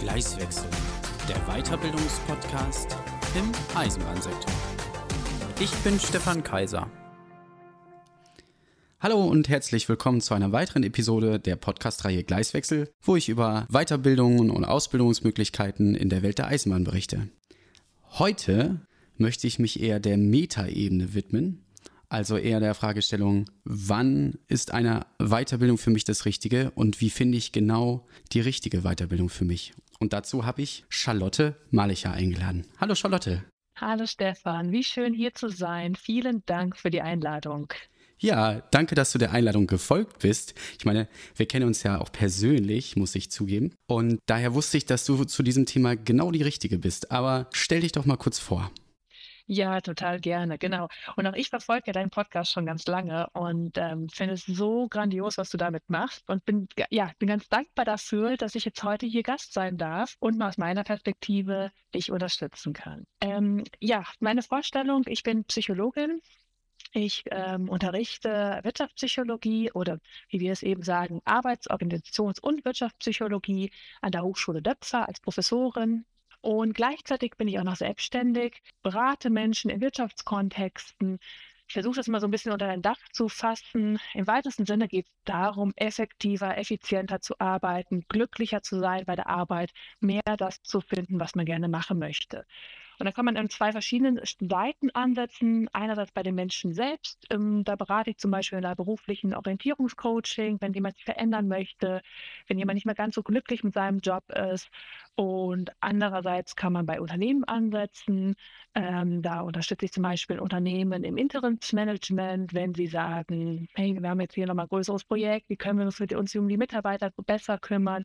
Gleiswechsel, der Weiterbildungspodcast im Eisenbahnsektor. Ich bin Stefan Kaiser. Hallo und herzlich willkommen zu einer weiteren Episode der Podcast-Reihe Gleiswechsel, wo ich über Weiterbildungen und Ausbildungsmöglichkeiten in der Welt der Eisenbahn berichte. Heute möchte ich mich eher der Metaebene widmen also eher der Fragestellung, wann ist eine Weiterbildung für mich das Richtige und wie finde ich genau die richtige Weiterbildung für mich? Und dazu habe ich Charlotte Malicher eingeladen. Hallo Charlotte. Hallo Stefan, wie schön hier zu sein. Vielen Dank für die Einladung. Ja, danke, dass du der Einladung gefolgt bist. Ich meine, wir kennen uns ja auch persönlich, muss ich zugeben. Und daher wusste ich, dass du zu diesem Thema genau die Richtige bist. Aber stell dich doch mal kurz vor. Ja, total gerne, genau. Und auch ich verfolge deinen Podcast schon ganz lange und ähm, finde es so grandios, was du damit machst und bin, ja, bin ganz dankbar dafür, dass ich jetzt heute hier Gast sein darf und mal aus meiner Perspektive dich unterstützen kann. Ähm, ja, meine Vorstellung, ich bin Psychologin. Ich ähm, unterrichte Wirtschaftspsychologie oder wie wir es eben sagen, Arbeits-, Organisations- und Wirtschaftspsychologie an der Hochschule Döpfer als Professorin und gleichzeitig bin ich auch noch selbstständig, berate Menschen in Wirtschaftskontexten. Ich versuche das immer so ein bisschen unter ein Dach zu fassen. Im weitesten Sinne geht es darum, effektiver, effizienter zu arbeiten, glücklicher zu sein bei der Arbeit, mehr das zu finden, was man gerne machen möchte. Und da kann man in zwei verschiedenen Seiten ansetzen. Einerseits bei den Menschen selbst. Ähm, da berate ich zum Beispiel in der beruflichen Orientierungscoaching, wenn jemand sich verändern möchte, wenn jemand nicht mehr ganz so glücklich mit seinem Job ist. Und andererseits kann man bei Unternehmen ansetzen. Ähm, da unterstütze ich zum Beispiel Unternehmen im Interimsmanagement, wenn sie sagen, hey, wir haben jetzt hier nochmal ein größeres Projekt, wie können wir uns, uns um die Mitarbeiter besser kümmern?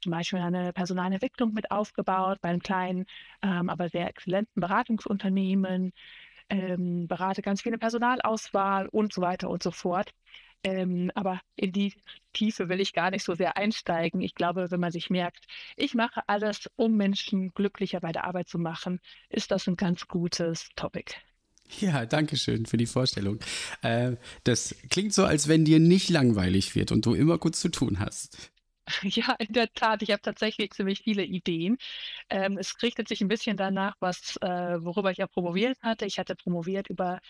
Zum Beispiel eine Personalentwicklung mit aufgebaut bei einem kleinen, ähm, aber sehr exzellenten Beratungsunternehmen, ähm, berate ganz viele Personalauswahl und so weiter und so fort. Ähm, aber in die Tiefe will ich gar nicht so sehr einsteigen. Ich glaube, wenn man sich merkt, ich mache alles, um Menschen glücklicher bei der Arbeit zu machen, ist das ein ganz gutes Topic. Ja, danke schön für die Vorstellung. Äh, das klingt so, als wenn dir nicht langweilig wird und du immer gut zu tun hast. Ja, in der Tat. Ich habe tatsächlich ziemlich viele Ideen. Ähm, es richtet sich ein bisschen danach, was, äh, worüber ich ja promoviert hatte. Ich hatte promoviert über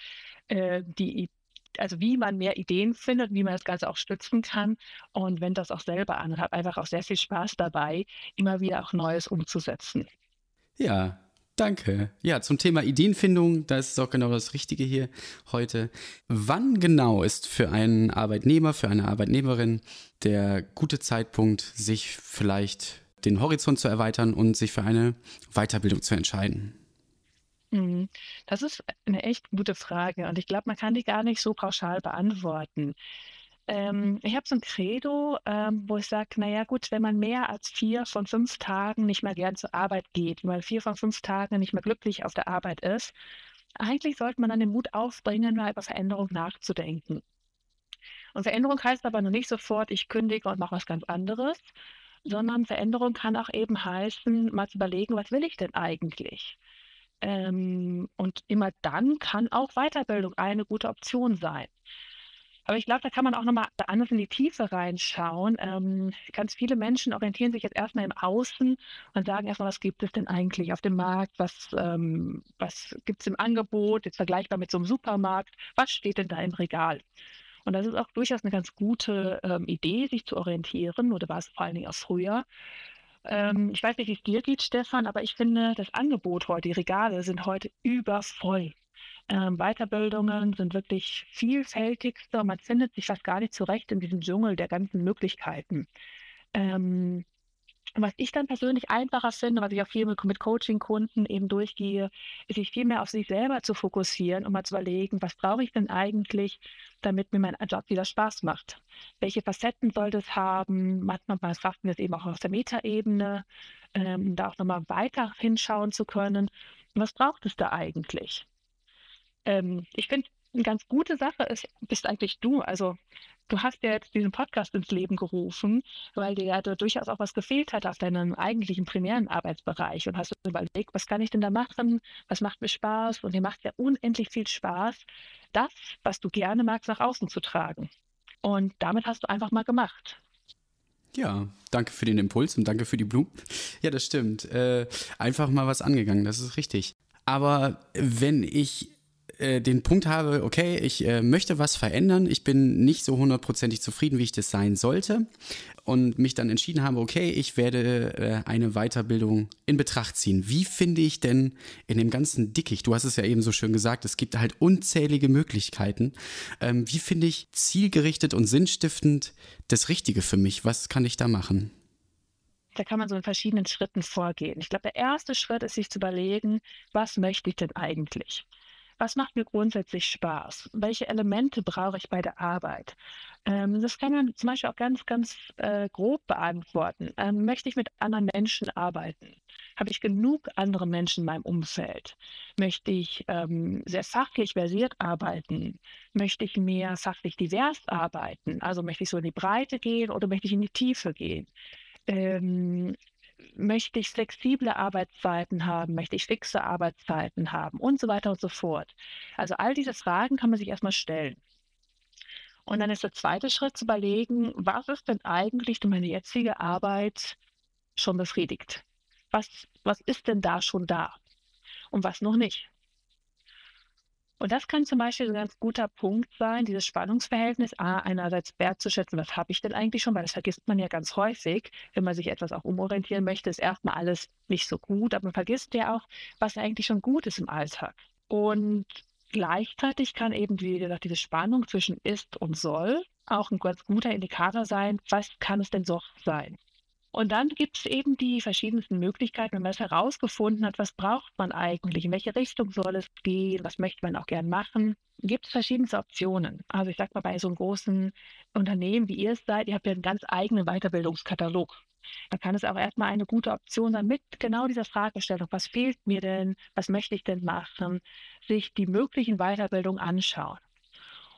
äh, die, also wie man mehr Ideen findet, wie man das Ganze auch stützen kann und wenn das auch selber an habe einfach auch sehr viel Spaß dabei, immer wieder auch Neues umzusetzen. Ja, Danke. Ja, zum Thema Ideenfindung, da ist auch genau das Richtige hier heute. Wann genau ist für einen Arbeitnehmer, für eine Arbeitnehmerin der gute Zeitpunkt, sich vielleicht den Horizont zu erweitern und sich für eine Weiterbildung zu entscheiden? Mhm. Das ist eine echt gute Frage und ich glaube, man kann die gar nicht so pauschal beantworten. Ähm, ich habe so ein Credo, ähm, wo ich sage, naja gut, wenn man mehr als vier von fünf Tagen nicht mehr gern zur Arbeit geht, weil vier von fünf Tagen nicht mehr glücklich auf der Arbeit ist, eigentlich sollte man dann den Mut aufbringen, mal über Veränderung nachzudenken. Und Veränderung heißt aber noch nicht sofort, ich kündige und mache was ganz anderes, sondern Veränderung kann auch eben heißen, mal zu überlegen, was will ich denn eigentlich? Ähm, und immer dann kann auch Weiterbildung eine gute Option sein. Aber ich glaube, da kann man auch nochmal anders in die Tiefe reinschauen. Ähm, ganz viele Menschen orientieren sich jetzt erstmal im Außen und sagen erstmal, was gibt es denn eigentlich auf dem Markt? Was, ähm, was gibt es im Angebot? Jetzt vergleichbar mit so einem Supermarkt. Was steht denn da im Regal? Und das ist auch durchaus eine ganz gute ähm, Idee, sich zu orientieren, oder war es vor allen Dingen auch früher. Ähm, ich weiß nicht, wie es dir geht, Stefan, aber ich finde, das Angebot heute, die Regale sind heute übervoll. Ähm, Weiterbildungen sind wirklich vielfältigster. Man findet sich fast gar nicht zurecht in diesem Dschungel der ganzen Möglichkeiten. Ähm, was ich dann persönlich einfacher finde, was ich auch viel mit, Coaching-Kunden eben durchgehe, ist sich viel mehr auf sich selber zu fokussieren und mal zu überlegen, was brauche ich denn eigentlich, damit mir mein Job wieder Spaß macht? Welche Facetten sollte es haben? Manchmal betrachten wir es eben auch auf der Metaebene, ähm, da auch nochmal weiter hinschauen zu können. Was braucht es da eigentlich? Ähm, ich finde, eine ganz gute Sache ist, bist eigentlich du. Also du hast ja jetzt diesen Podcast ins Leben gerufen, weil dir ja durchaus auch was gefehlt hat auf deinem eigentlichen primären Arbeitsbereich und hast überlegt, was kann ich denn da machen? Was macht mir Spaß? Und dir macht ja unendlich viel Spaß, das, was du gerne magst, nach außen zu tragen. Und damit hast du einfach mal gemacht. Ja, danke für den Impuls und danke für die Blumen. Ja, das stimmt. Äh, einfach mal was angegangen, das ist richtig. Aber wenn ich äh, den Punkt habe, okay, ich äh, möchte was verändern, ich bin nicht so hundertprozentig zufrieden, wie ich das sein sollte und mich dann entschieden habe, okay, ich werde äh, eine Weiterbildung in Betracht ziehen. Wie finde ich denn in dem ganzen Dickicht, du hast es ja eben so schön gesagt, es gibt halt unzählige Möglichkeiten, ähm, wie finde ich zielgerichtet und sinnstiftend das Richtige für mich? Was kann ich da machen? da kann man so in verschiedenen Schritten vorgehen. Ich glaube, der erste Schritt ist, sich zu überlegen, was möchte ich denn eigentlich? Was macht mir grundsätzlich Spaß? Welche Elemente brauche ich bei der Arbeit? Ähm, das kann man zum Beispiel auch ganz, ganz äh, grob beantworten. Ähm, möchte ich mit anderen Menschen arbeiten? Habe ich genug andere Menschen in meinem Umfeld? Möchte ich ähm, sehr fachlich versiert arbeiten? Möchte ich mehr fachlich divers arbeiten? Also möchte ich so in die Breite gehen oder möchte ich in die Tiefe gehen? Möchte ich flexible Arbeitszeiten haben, möchte ich fixe Arbeitszeiten haben und so weiter und so fort. Also all diese Fragen kann man sich erstmal stellen. Und dann ist der zweite Schritt zu überlegen, was ist denn eigentlich durch meine jetzige Arbeit schon befriedigt? Was, was ist denn da schon da? Und was noch nicht? Und das kann zum Beispiel ein ganz guter Punkt sein, dieses Spannungsverhältnis, A, einerseits wertzuschätzen, was habe ich denn eigentlich schon, weil das vergisst man ja ganz häufig, wenn man sich etwas auch umorientieren möchte, ist erstmal alles nicht so gut, aber man vergisst ja auch, was eigentlich schon gut ist im Alltag. Und gleichzeitig kann eben, wie gesagt, diese Spannung zwischen ist und soll auch ein ganz guter Indikator sein, was kann es denn so sein. Und dann gibt es eben die verschiedensten Möglichkeiten, wenn man es herausgefunden hat, was braucht man eigentlich, in welche Richtung soll es gehen, was möchte man auch gern machen, gibt es verschiedenste Optionen. Also ich sage mal, bei so einem großen Unternehmen, wie ihr es seid, ihr habt ja einen ganz eigenen Weiterbildungskatalog. Da kann es auch erstmal eine gute Option sein, mit genau dieser Fragestellung, was fehlt mir denn, was möchte ich denn machen, sich die möglichen Weiterbildungen anschauen.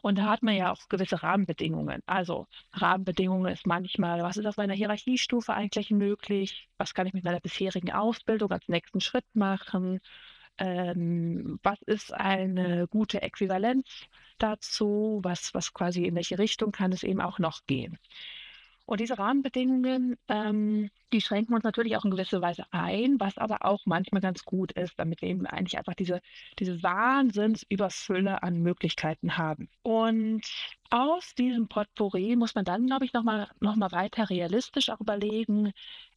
Und da hat man ja auch gewisse Rahmenbedingungen. Also Rahmenbedingungen ist manchmal, was ist auf meiner Hierarchiestufe eigentlich möglich? Was kann ich mit meiner bisherigen Ausbildung als nächsten Schritt machen? Ähm, was ist eine gute Äquivalenz dazu? Was, was quasi in welche Richtung kann es eben auch noch gehen? Und diese Rahmenbedingungen, ähm, die schränken uns natürlich auch in gewisser Weise ein, was aber auch manchmal ganz gut ist, damit wir eben eigentlich einfach diese, diese Wahnsinnsüberfülle an Möglichkeiten haben. Und aus diesem Potpourri muss man dann, glaube ich, nochmal noch mal weiter realistisch auch überlegen,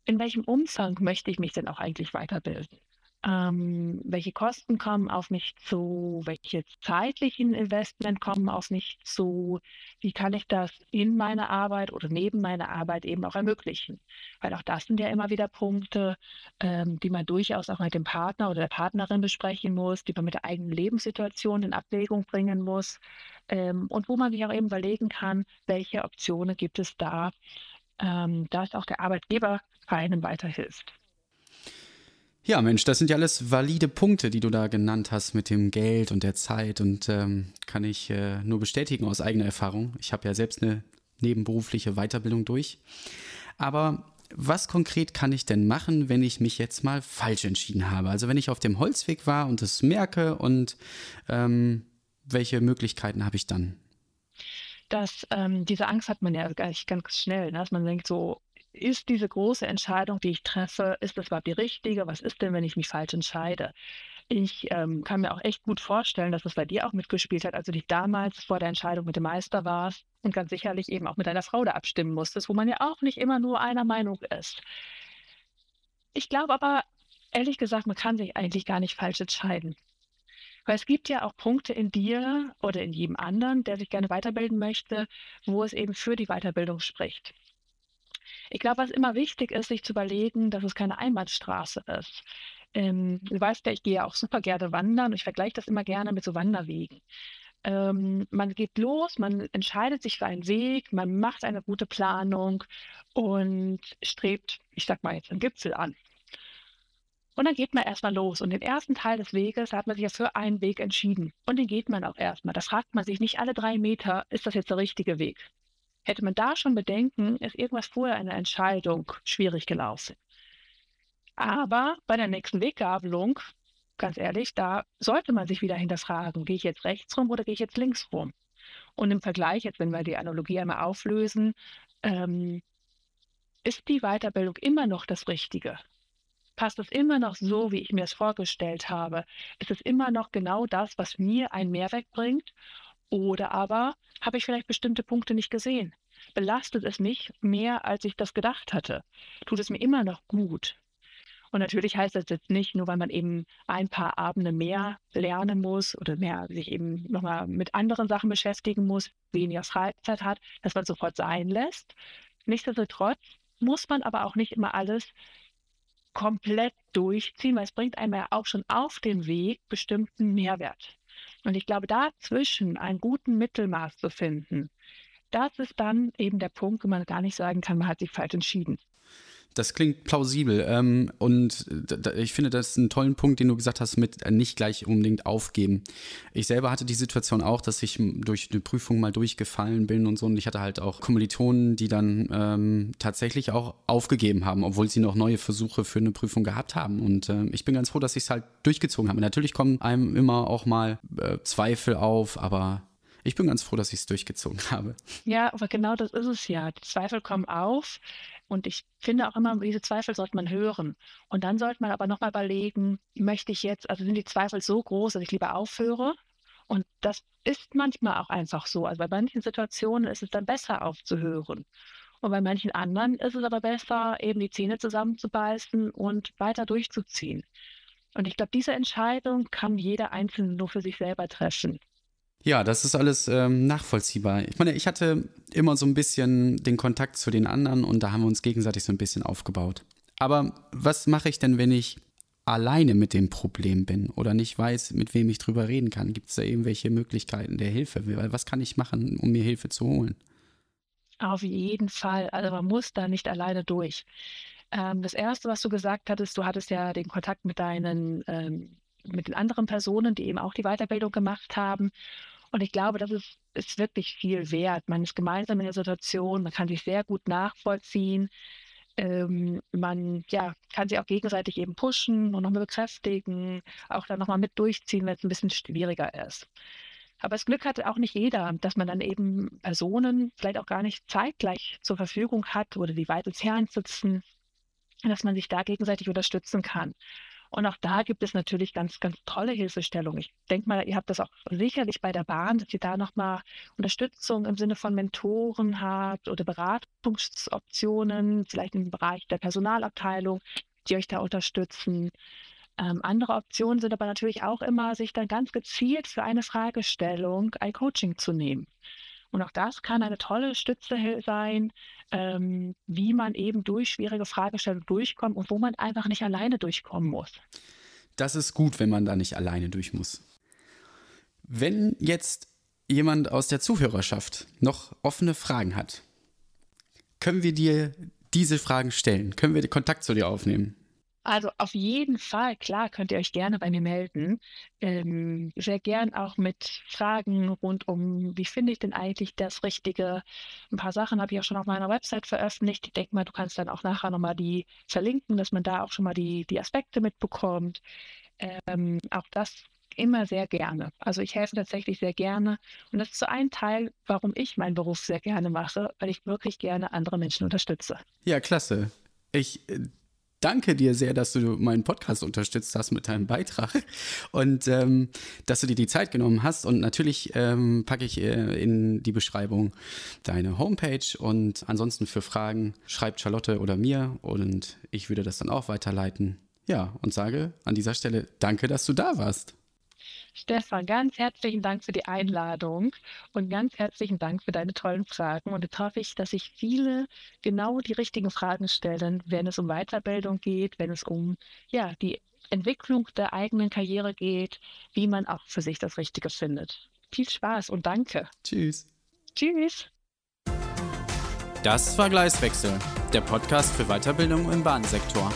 in welchem Umfang möchte ich mich denn auch eigentlich weiterbilden ähm, welche Kosten kommen auf mich zu, welche zeitlichen Investment kommen auf mich zu, wie kann ich das in meiner Arbeit oder neben meiner Arbeit eben auch ermöglichen. Weil auch das sind ja immer wieder Punkte, ähm, die man durchaus auch mit dem Partner oder der Partnerin besprechen muss, die man mit der eigenen Lebenssituation in Abwägung bringen muss ähm, und wo man sich auch eben überlegen kann, welche Optionen gibt es da, ähm, dass auch der Arbeitgeber einem weiterhilft. Ja, Mensch, das sind ja alles valide Punkte, die du da genannt hast mit dem Geld und der Zeit und ähm, kann ich äh, nur bestätigen aus eigener Erfahrung. Ich habe ja selbst eine nebenberufliche Weiterbildung durch. Aber was konkret kann ich denn machen, wenn ich mich jetzt mal falsch entschieden habe? Also wenn ich auf dem Holzweg war und es merke und ähm, welche Möglichkeiten habe ich dann? dass ähm, diese Angst hat man ja gleich ganz schnell, ne? dass man denkt so, ist diese große Entscheidung, die ich treffe, ist das überhaupt die richtige? Was ist denn, wenn ich mich falsch entscheide? Ich ähm, kann mir auch echt gut vorstellen, dass das bei dir auch mitgespielt hat, als du dich damals vor der Entscheidung mit dem Meister warst und ganz sicherlich eben auch mit deiner Frau da abstimmen musstest, wo man ja auch nicht immer nur einer Meinung ist. Ich glaube aber, ehrlich gesagt, man kann sich eigentlich gar nicht falsch entscheiden. Weil es gibt ja auch Punkte in dir oder in jedem anderen, der sich gerne weiterbilden möchte, wo es eben für die Weiterbildung spricht. Ich glaube, was immer wichtig ist, sich zu überlegen, dass es keine Einbahnstraße ist. Ähm, du weißt ja, ich gehe ja auch super gerne wandern und ich vergleiche das immer gerne mit so Wanderwegen. Ähm, man geht los, man entscheidet sich für einen Weg, man macht eine gute Planung und strebt, ich sag mal jetzt, einen Gipfel an. Und dann geht man erstmal los. Und den ersten Teil des Weges hat man sich ja für einen Weg entschieden. Und den geht man auch erstmal. Da fragt man sich nicht alle drei Meter, ist das jetzt der richtige Weg? Hätte man da schon Bedenken, ist irgendwas vorher in der Entscheidung schwierig gelaufen. Aber bei der nächsten Weggabelung, ganz ehrlich, da sollte man sich wieder hinterfragen, gehe ich jetzt rechts rum oder gehe ich jetzt links rum? Und im Vergleich, jetzt wenn wir die Analogie einmal auflösen, ähm, ist die Weiterbildung immer noch das Richtige? Passt es immer noch so, wie ich mir es vorgestellt habe? Ist es immer noch genau das, was mir einen Mehrwert bringt? Oder aber habe ich vielleicht bestimmte Punkte nicht gesehen? Belastet es mich mehr, als ich das gedacht hatte? Tut es mir immer noch gut? Und natürlich heißt das jetzt nicht, nur weil man eben ein paar Abende mehr lernen muss oder mehr sich eben nochmal mit anderen Sachen beschäftigen muss, weniger Freizeit hat, dass man sofort sein lässt. Nichtsdestotrotz muss man aber auch nicht immer alles komplett durchziehen, weil es bringt einem ja auch schon auf den Weg bestimmten Mehrwert. Und ich glaube, dazwischen einen guten Mittelmaß zu finden, das ist dann eben der Punkt, wo man gar nicht sagen kann, man hat sich falsch entschieden. Das klingt plausibel. Ähm, und ich finde das einen tollen Punkt, den du gesagt hast, mit äh, nicht gleich unbedingt aufgeben. Ich selber hatte die Situation auch, dass ich durch eine Prüfung mal durchgefallen bin und so. Und ich hatte halt auch Kommilitonen, die dann ähm, tatsächlich auch aufgegeben haben, obwohl sie noch neue Versuche für eine Prüfung gehabt haben. Und äh, ich bin ganz froh, dass ich es halt durchgezogen habe. Natürlich kommen einem immer auch mal äh, Zweifel auf, aber ich bin ganz froh, dass ich es durchgezogen habe. Ja, aber genau das ist es ja. Die Zweifel kommen auf. Und ich finde auch immer, diese Zweifel sollte man hören. Und dann sollte man aber nochmal überlegen, möchte ich jetzt, also sind die Zweifel so groß, dass ich lieber aufhöre? Und das ist manchmal auch einfach so. Also bei manchen Situationen ist es dann besser aufzuhören. Und bei manchen anderen ist es aber besser, eben die Zähne zusammenzubeißen und weiter durchzuziehen. Und ich glaube, diese Entscheidung kann jeder Einzelne nur für sich selber treffen. Ja, das ist alles ähm, nachvollziehbar. Ich meine, ich hatte immer so ein bisschen den Kontakt zu den anderen und da haben wir uns gegenseitig so ein bisschen aufgebaut. Aber was mache ich denn, wenn ich alleine mit dem Problem bin oder nicht weiß, mit wem ich drüber reden kann? Gibt es da irgendwelche Möglichkeiten der Hilfe? Was kann ich machen, um mir Hilfe zu holen? Auf jeden Fall. Also man muss da nicht alleine durch. Ähm, das Erste, was du gesagt hattest, du hattest ja den Kontakt mit deinen, ähm, mit den anderen Personen, die eben auch die Weiterbildung gemacht haben. Und ich glaube, das ist, ist wirklich viel wert. Man ist gemeinsam in der Situation, man kann sich sehr gut nachvollziehen. Ähm, man ja, kann sich auch gegenseitig eben pushen und nochmal bekräftigen, auch dann nochmal mit durchziehen, wenn es ein bisschen schwieriger ist. Aber das Glück hat auch nicht jeder, dass man dann eben Personen vielleicht auch gar nicht zeitgleich zur Verfügung hat oder die weit entfernt sitzen, dass man sich da gegenseitig unterstützen kann. Und auch da gibt es natürlich ganz, ganz tolle Hilfestellungen. Ich denke mal, ihr habt das auch sicherlich bei der Bahn, dass ihr da nochmal Unterstützung im Sinne von Mentoren habt oder Beratungsoptionen, vielleicht im Bereich der Personalabteilung, die euch da unterstützen. Ähm, andere Optionen sind aber natürlich auch immer, sich dann ganz gezielt für eine Fragestellung ein Coaching zu nehmen. Und auch das kann eine tolle Stütze sein, ähm, wie man eben durch schwierige Fragestellungen durchkommt und wo man einfach nicht alleine durchkommen muss. Das ist gut, wenn man da nicht alleine durch muss. Wenn jetzt jemand aus der Zuhörerschaft noch offene Fragen hat, können wir dir diese Fragen stellen? Können wir Kontakt zu dir aufnehmen? Also auf jeden Fall, klar, könnt ihr euch gerne bei mir melden. Ähm, sehr gern auch mit Fragen rund um, wie finde ich denn eigentlich das Richtige? Ein paar Sachen habe ich auch schon auf meiner Website veröffentlicht. Ich denke mal, du kannst dann auch nachher nochmal die verlinken, dass man da auch schon mal die, die Aspekte mitbekommt. Ähm, auch das immer sehr gerne. Also ich helfe tatsächlich sehr gerne. Und das ist so ein Teil, warum ich meinen Beruf sehr gerne mache, weil ich wirklich gerne andere Menschen unterstütze. Ja, klasse. Ich äh, danke dir sehr, dass du meinen Podcast unterstützt hast mit deinem Beitrag und ähm, dass du dir die Zeit genommen hast. Und natürlich ähm, packe ich äh, in die Beschreibung deine Homepage und ansonsten für Fragen schreibt Charlotte oder mir und ich würde das dann auch weiterleiten. Ja, und sage an dieser Stelle danke, dass du da warst. Stefan, ganz herzlichen Dank für die Einladung und ganz herzlichen Dank für deine tollen Fragen. Und jetzt hoffe ich, dass sich viele genau die richtigen Fragen stellen, wenn es um Weiterbildung geht, wenn es um ja, die Entwicklung der eigenen Karriere geht, wie man auch für sich das Richtige findet. Viel Spaß und danke. Tschüss. Tschüss. Das war Gleiswechsel, der Podcast für Weiterbildung im Bahnsektor.